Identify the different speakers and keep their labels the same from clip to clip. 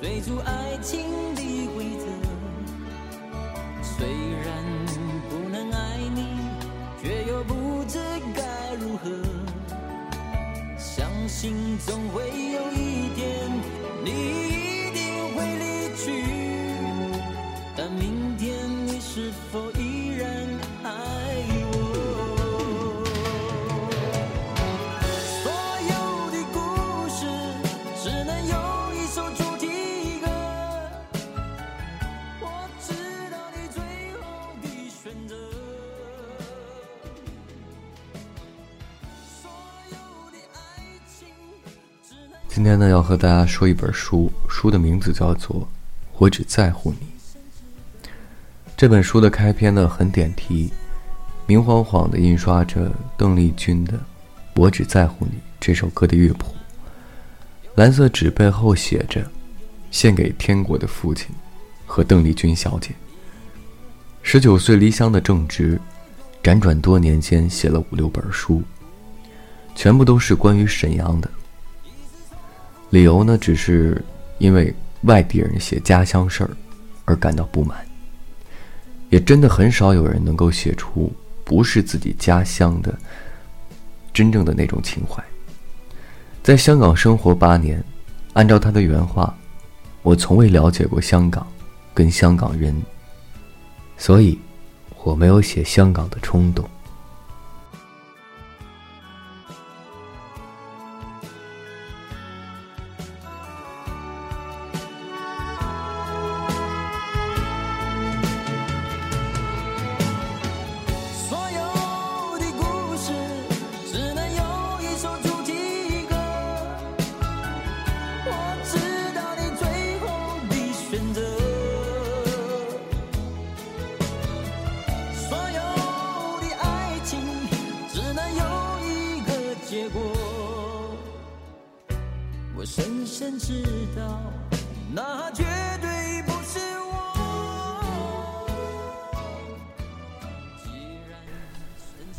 Speaker 1: 追逐爱情的规则，虽然不能爱你，却又不知该如何。相信总会
Speaker 2: 今天呢，要和大家说一本书，书的名字叫做《我只在乎你》。这本书的开篇呢很点题，明晃晃的印刷着邓丽君的《我只在乎你》这首歌的乐谱，蓝色纸背后写着“献给天国的父亲和邓丽君小姐”。十九岁离乡的郑直，辗转多年间写了五六本书，全部都是关于沈阳的。理由呢，只是因为外地人写家乡事儿而感到不满。也真的很少有人能够写出不是自己家乡的真正的那种情怀。在香港生活八年，按照他的原话，我从未了解过香港，跟香港人，所以我没有写香港的冲动。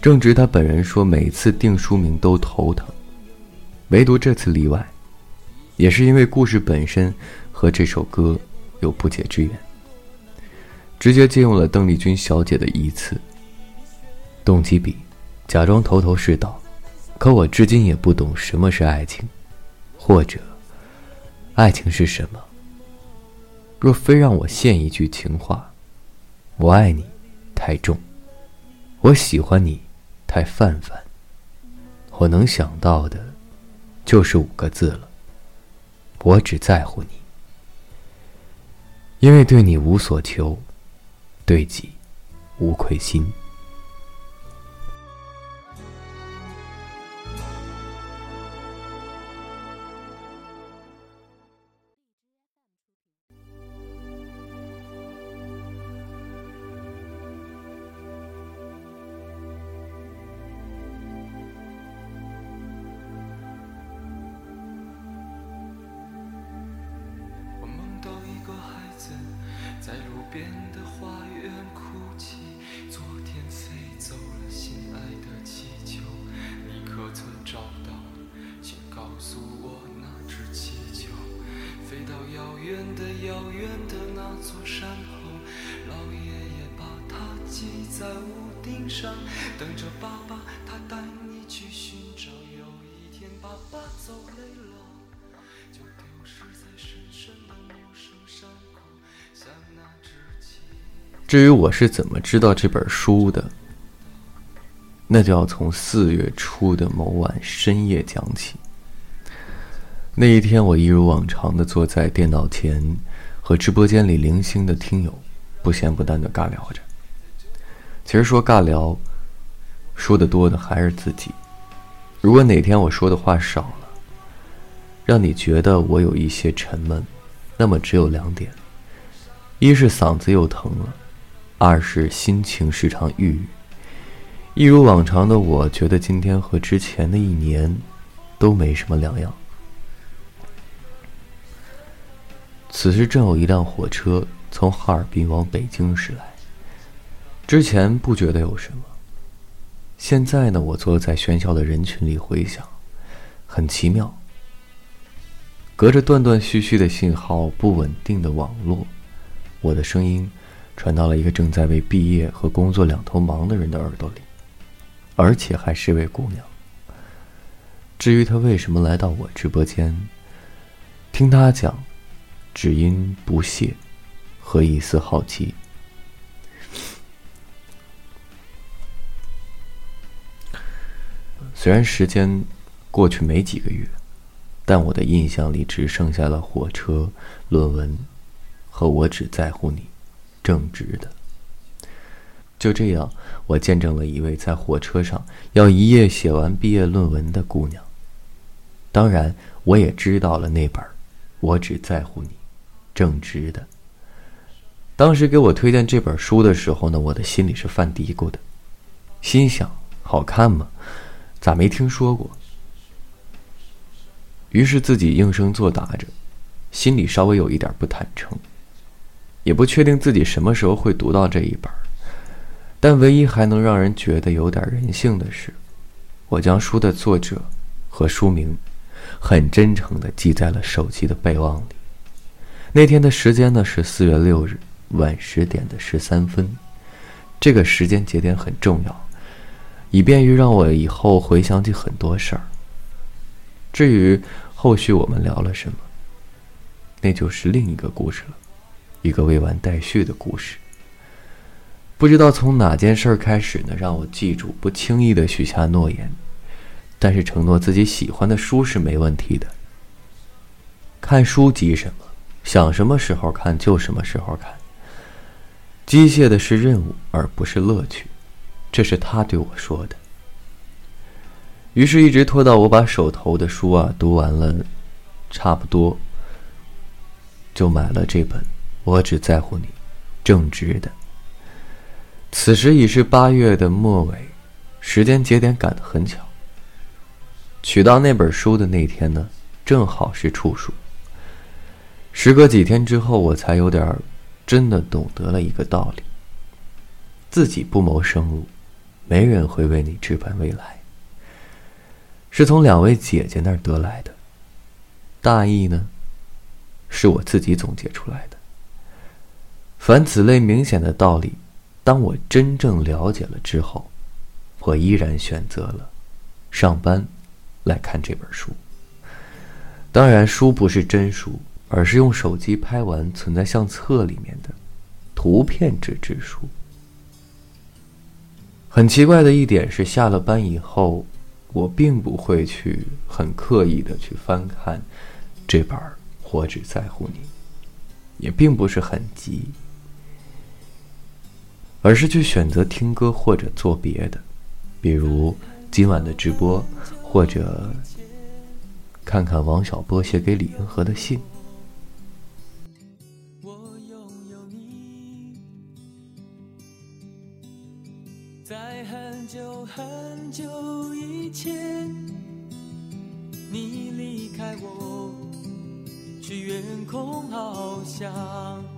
Speaker 2: 正值他本人说，每次定书名都头疼，唯独这次例外，也是因为故事本身和这首歌有不解之缘，直接借用了邓丽君小姐的一词。动机笔，假装头头是道，可我至今也不懂什么是爱情，或者爱情是什么。若非让我献一句情话，我爱你，太重。我喜欢你，太泛泛。我能想到的，就是五个字了。我只在乎你，因为对你无所求，对己无愧心。
Speaker 3: 边的花园哭泣，昨天飞走了心爱的气球，你可曾找到？请告诉我那只气球，飞到遥远的遥远的那座山后，老爷爷把它系在屋顶上，等着爸爸他带你去寻找。有一天爸爸走累了。
Speaker 2: 至于我是怎么知道这本书的，那就要从四月初的某晚深夜讲起。那一天，我一如往常的坐在电脑前，和直播间里零星的听友不咸不淡的尬聊着。其实说尬聊，说的多的还是自己。如果哪天我说的话少了，让你觉得我有一些沉闷，那么只有两点：一是嗓子又疼了，二是心情时常郁郁。一如往常的我，觉得今天和之前的一年都没什么两样。此时正有一辆火车从哈尔滨往北京驶来。之前不觉得有什么，现在呢？我坐在喧嚣的人群里回想，很奇妙。隔着断断续续的信号、不稳定的网络，我的声音传到了一个正在为毕业和工作两头忙的人的耳朵里，而且还是位姑娘。至于她为什么来到我直播间，听她讲，只因不屑和一丝好奇。虽然时间过去没几个月，但我的印象里只剩下了火车、论文和我只在乎你，正直的。就这样，我见证了一位在火车上要一夜写完毕业论文的姑娘。当然，我也知道了那本《我只在乎你，正直的》。当时给我推荐这本书的时候呢，我的心里是犯嘀咕的，心想：好看吗？咋没听说过？于是自己应声作答着，心里稍微有一点不坦诚，也不确定自己什么时候会读到这一本。但唯一还能让人觉得有点人性的是，我将书的作者和书名很真诚地记在了手机的备忘里。那天的时间呢是四月六日晚十点的十三分，这个时间节点很重要。以便于让我以后回想起很多事儿。至于后续我们聊了什么，那就是另一个故事了，一个未完待续的故事。不知道从哪件事儿开始呢，让我记住不轻易的许下诺言，但是承诺自己喜欢的书是没问题的。看书急什么？想什么时候看就什么时候看。机械的是任务，而不是乐趣。这是他对我说的。于是，一直拖到我把手头的书啊读完了，差不多，就买了这本《我只在乎你》，正直的。此时已是八月的末尾，时间节点赶得很巧。取到那本书的那天呢，正好是处暑。时隔几天之后，我才有点真的懂得了一个道理：自己不谋生路。没人会为你置办未来。是从两位姐姐那儿得来的。大意呢，是我自己总结出来的。凡此类明显的道理，当我真正了解了之后，我依然选择了上班来看这本书。当然，书不是真书，而是用手机拍完存在相册里面的图片纸质书。很奇怪的一点是，下了班以后，我并不会去很刻意的去翻看这本《我只在乎你》，也并不是很急，而是去选择听歌或者做别的，比如今晚的直播，或者看看王小波写给李银河的信。
Speaker 1: 我拥有你在很久很久以前，你离开我，去远空翱翔。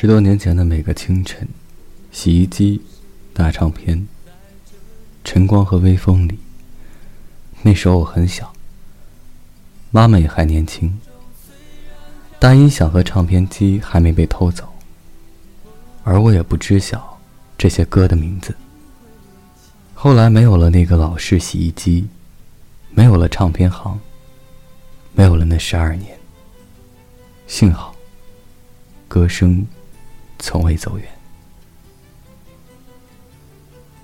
Speaker 2: 十多年前的每个清晨，洗衣机，大唱片，晨光和微风里。那时候我很小，妈妈也还年轻。大音响和唱片机还没被偷走，而我也不知晓这些歌的名字。后来没有了那个老式洗衣机，没有了唱片行，没有了那十二年。幸好，歌声从未走远。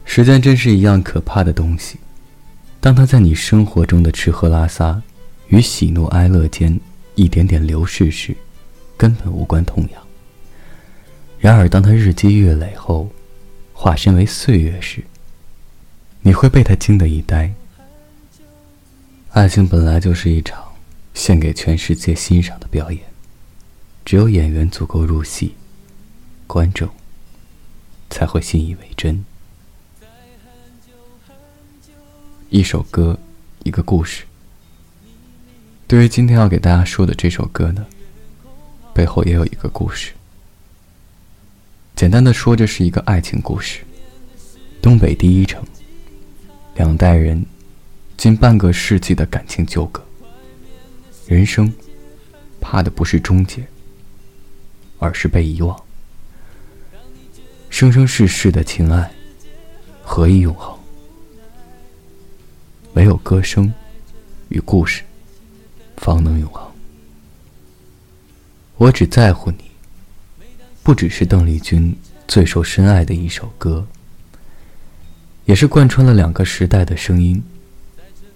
Speaker 2: 时间真是一样可怕的东西，当它在你生活中的吃喝拉撒与喜怒哀乐间一点点流逝时，根本无关痛痒。然而，当它日积月累后，化身为岁月时，你会被它惊得一呆。爱情本来就是一场献给全世界欣赏的表演，只有演员足够入戏，观众才会信以为真。一首歌，一个故事。对于今天要给大家说的这首歌呢，背后也有一个故事。简单的说，这是一个爱情故事。东北第一城，两代人近半个世纪的感情纠葛。人生怕的不是终结，而是被遗忘。生生世世的情爱，何以永恒？唯有歌声与故事，方能永恒。我只在乎你。不只是邓丽君最受深爱的一首歌，也是贯穿了两个时代的声音，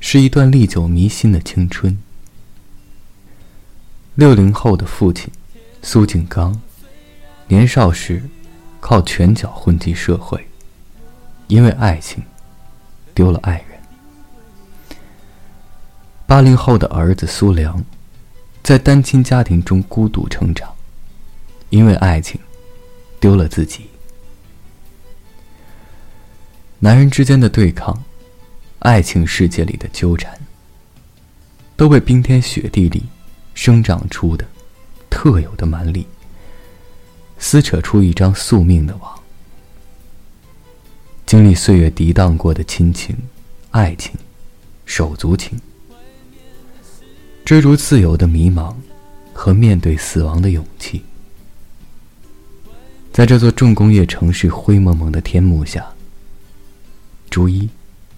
Speaker 2: 是一段历久弥新的青春。六零后的父亲苏景刚，年少时靠拳脚混迹社会，因为爱情丢了爱人。八零后的儿子苏良，在单亲家庭中孤独成长。因为爱情，丢了自己。男人之间的对抗，爱情世界里的纠缠，都被冰天雪地里生长出的特有的蛮力，撕扯出一张宿命的网。经历岁月涤荡过的亲情、爱情、手足情，追逐自由的迷茫，和面对死亡的勇气。在这座重工业城市灰蒙蒙的天幕下，逐一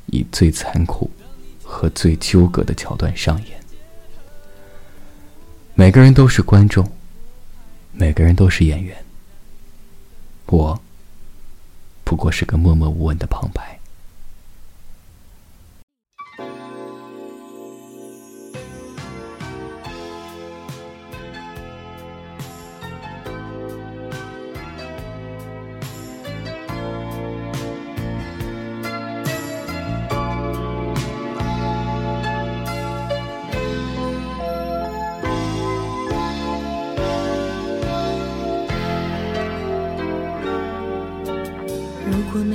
Speaker 2: 以最残酷和最纠葛的桥段上演。每个人都是观众，每个人都是演员。我不过是个默默无闻的旁白。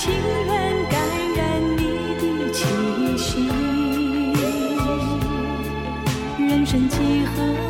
Speaker 4: 情愿感染你的气息，人生几何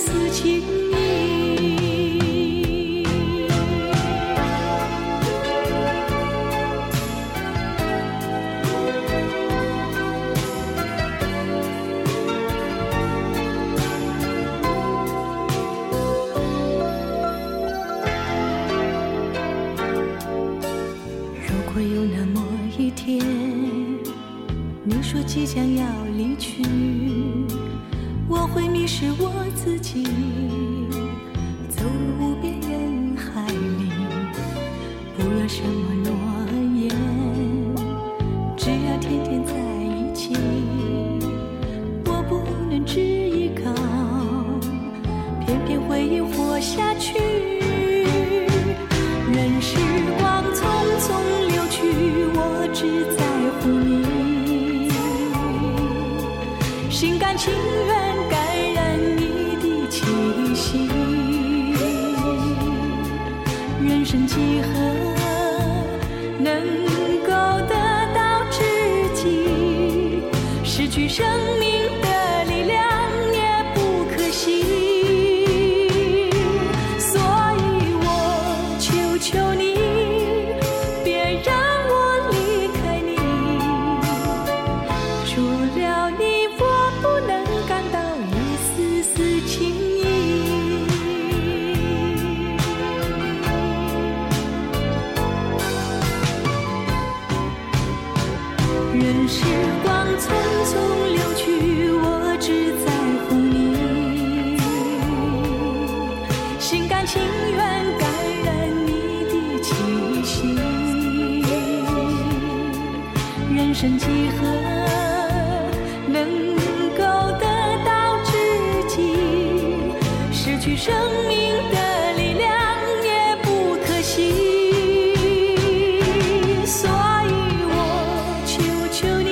Speaker 4: 此情。人生几何能够得到知己失去生命任时光匆匆流去。求你。